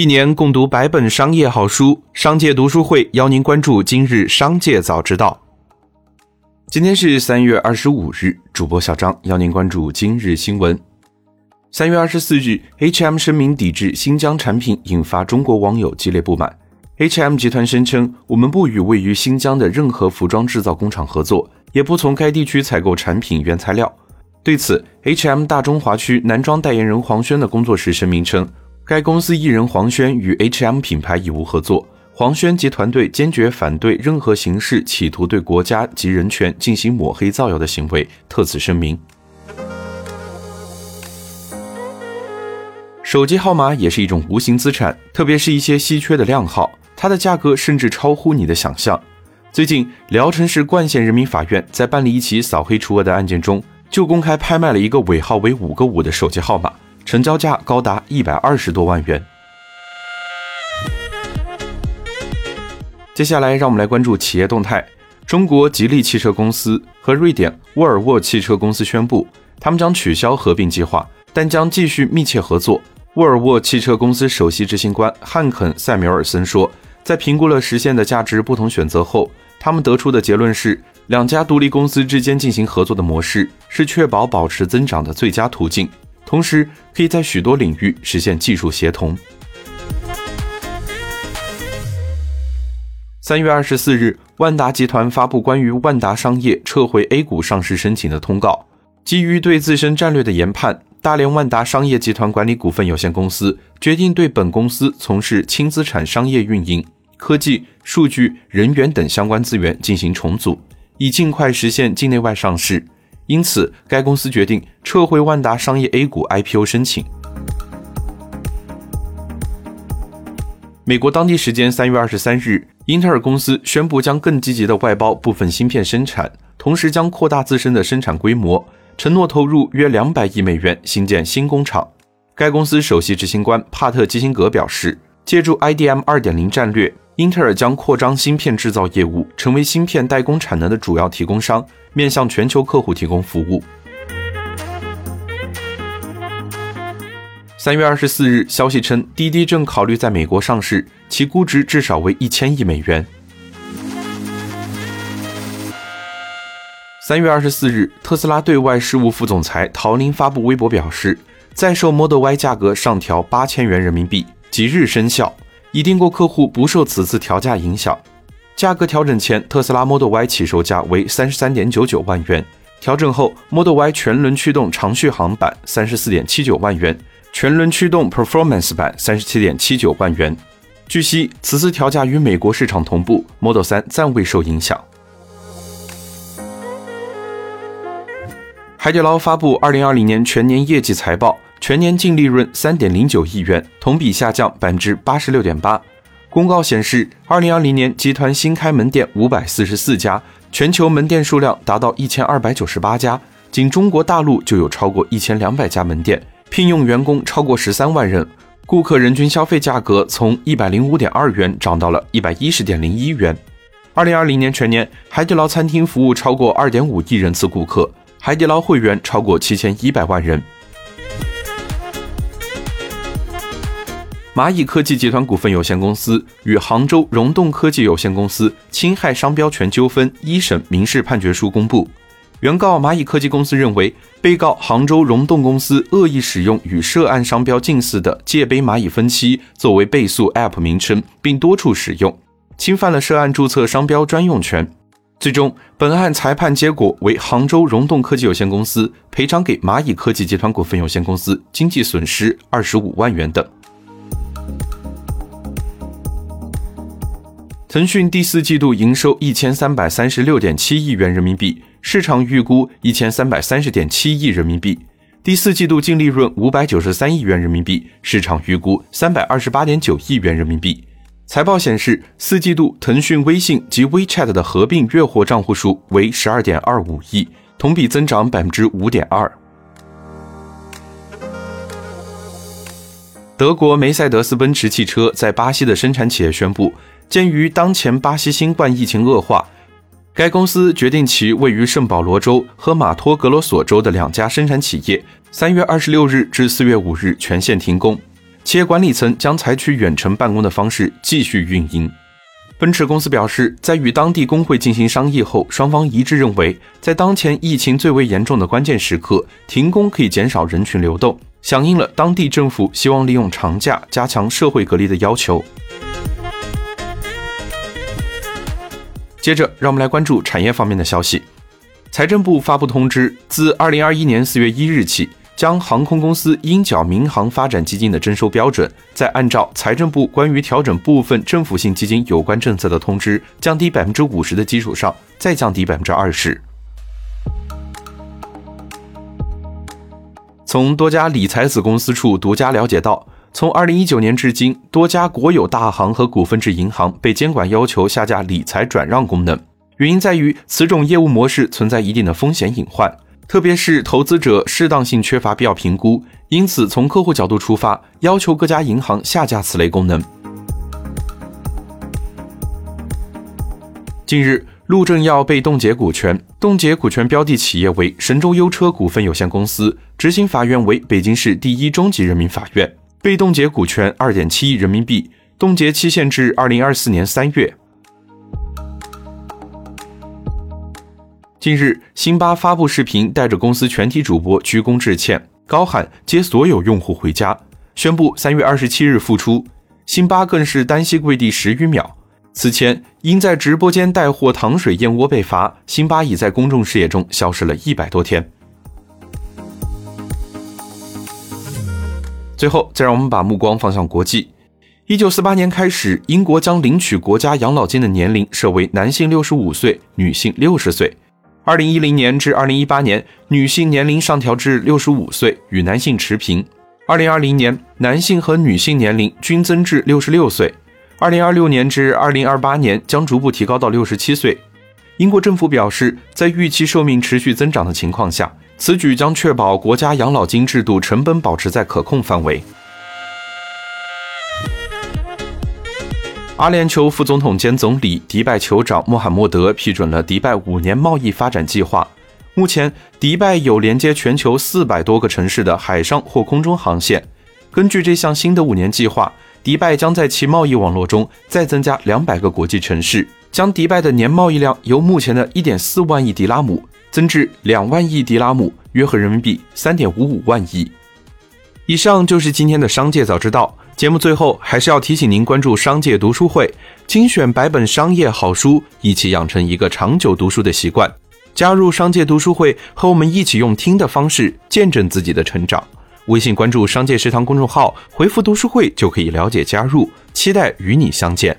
一年共读百本商业好书，商界读书会邀您关注今日商界早知道。今天是三月二十五日，主播小张邀您关注今日新闻。三月二十四日，H&M 声明抵制新疆产品，引发中国网友激烈不满。H&M 集团声称，我们不与位于新疆的任何服装制造工厂合作，也不从该地区采购产品原材料。对此，H&M 大中华区男装代言人黄轩的工作室声明称。该公司艺人黄轩与 H&M 品牌已无合作，黄轩及团队坚决反对任何形式企图对国家及人权进行抹黑造谣的行为，特此声明。手机号码也是一种无形资产，特别是一些稀缺的靓号，它的价格甚至超乎你的想象。最近，聊城市冠县人民法院在办理一起扫黑除恶的案件中，就公开拍卖了一个尾号为五个五的手机号码。成交价高达一百二十多万元。接下来，让我们来关注企业动态。中国吉利汽车公司和瑞典沃尔沃汽车公司宣布，他们将取消合并计划，但将继续密切合作。沃尔沃汽车公司首席执行官汉肯·塞缪尔森说，在评估了实现的价值不同选择后，他们得出的结论是，两家独立公司之间进行合作的模式是确保保持增长的最佳途径。同时，可以在许多领域实现技术协同。三月二十四日，万达集团发布关于万达商业撤回 A 股上市申请的通告。基于对自身战略的研判，大连万达商业集团管理股份有限公司决定对本公司从事轻资产商业运营、科技、数据、人员等相关资源进行重组，以尽快实现境内外上市。因此，该公司决定撤回万达商业 A 股 IPO 申请。美国当地时间三月二十三日，英特尔公司宣布将更积极的外包部分芯片生产，同时将扩大自身的生产规模，承诺投入约两百亿美元新建新工厂。该公司首席执行官帕特基辛格表示，借助 IDM 二点零战略。英特尔将扩张芯片制造业务，成为芯片代工产能的主要提供商，面向全球客户提供服务。三月二十四日，消息称滴滴正考虑在美国上市，其估值至少为一千亿美元。三月二十四日，特斯拉对外事务副总裁陶林发布微博表示，在售 Model Y 价格上调八千元人民币，即日生效。已订购客户不受此次调价影响。价格调整前，特斯拉 Model Y 起售价为三十三点九九万元；调整后，Model Y 全轮驱动长续航版三十四点七九万元，全轮驱动 Performance 版三十七点七九万元。据悉，此次调价与美国市场同步，Model 3暂未受影响。海底捞发布二零二零年全年业绩财报。全年净利润三点零九亿元，同比下降百分之八十六点八。公告显示，二零二零年集团新开门店五百四十四家，全球门店数量达到一千二百九十八家，仅中国大陆就有超过一千两百家门店，聘用员工超过十三万人。顾客人均消费价格从一百零五点二元涨到了一百一十点零一元。二零二零年全年，海底捞餐厅服务超过二点五亿人次顾客，海底捞会员超过七千一百万人。蚂蚁科技集团股份有限公司与杭州融动科技有限公司侵害商标权纠纷一审民事判决书公布。原告蚂蚁科技公司认为，被告杭州融动公司恶意使用与涉案商标近似的“界杯蚂蚁分期”作为被诉 App 名称，并多处使用，侵犯了涉案注册商标专用权。最终，本案裁判结果为杭州融动科技有限公司赔偿给蚂蚁科技集团股份有限公司经济损失二十五万元等。腾讯第四季度营收一千三百三十六点七亿元人民币，市场预估一千三百三十点七亿人民币。第四季度净利润五百九十三亿元人民币，市场预估三百二十八点九亿元人民币。财报显示，四季度腾讯微信及 WeChat 的合并月活账户数为十二点二五亿，同比增长百分之五点二。德国梅赛德斯奔驰汽车在巴西的生产企业宣布。鉴于当前巴西新冠疫情恶化，该公司决定其位于圣保罗州和马托格罗索州的两家生产企业，三月二十六日至四月五日全线停工。企业管理层将采取远程办公的方式继续运营。奔驰公司表示，在与当地工会进行商议后，双方一致认为，在当前疫情最为严重的关键时刻，停工可以减少人群流动，响应了当地政府希望利用长假加强社会隔离的要求。接着，让我们来关注产业方面的消息。财政部发布通知，自二零二一年四月一日起。将航空公司应缴民航发展基金的征收标准，再按照财政部关于调整部分政府性基金有关政策的通知，降低百分之五十的基础上，再降低百分之二十。从多家理财子公司处独家了解到，从二零一九年至今，多家国有大行和股份制银行被监管要求下架理财转让功能，原因在于此种业务模式存在一定的风险隐患。特别是投资者适当性缺乏必要评估，因此从客户角度出发，要求各家银行下架此类功能。近日，陆正耀被冻结股权，冻结股权标的企业为神州优车股份有限公司，执行法院为北京市第一中级人民法院，被冻结股权二点七亿人民币，冻结期限至二零二四年三月。近日，辛巴发布视频，带着公司全体主播鞠躬致歉，高喊接所有用户回家，宣布三月二十七日复出。辛巴更是单膝跪地十余秒。此前因在直播间带货糖水燕窝被罚，辛巴已在公众视野中消失了一百多天。最后，再让我们把目光放向国际。一九四八年开始，英国将领取国家养老金的年龄设为男性六十五岁，女性六十岁。二零一零年至二零一八年，女性年龄上调至六十五岁，与男性持平。二零二零年，男性和女性年龄均增至六十六岁。二零二六年至二零二八年将逐步提高到六十七岁。英国政府表示，在预期寿命持续增长的情况下，此举将确保国家养老金制度成本保持在可控范围。阿联酋副总统兼总理、迪拜酋长穆罕默德批准了迪拜五年贸易发展计划。目前，迪拜有连接全球四百多个城市的海上或空中航线。根据这项新的五年计划，迪拜将在其贸易网络中再增加两百个国际城市，将迪拜的年贸易量由目前的一点四万亿迪拉姆增至两万亿迪拉姆，约合人民币三点五五万亿。以上就是今天的商界早知道。节目最后还是要提醒您关注商界读书会，精选百本商业好书，一起养成一个长久读书的习惯。加入商界读书会，和我们一起用听的方式见证自己的成长。微信关注“商界食堂”公众号，回复“读书会”就可以了解加入。期待与你相见。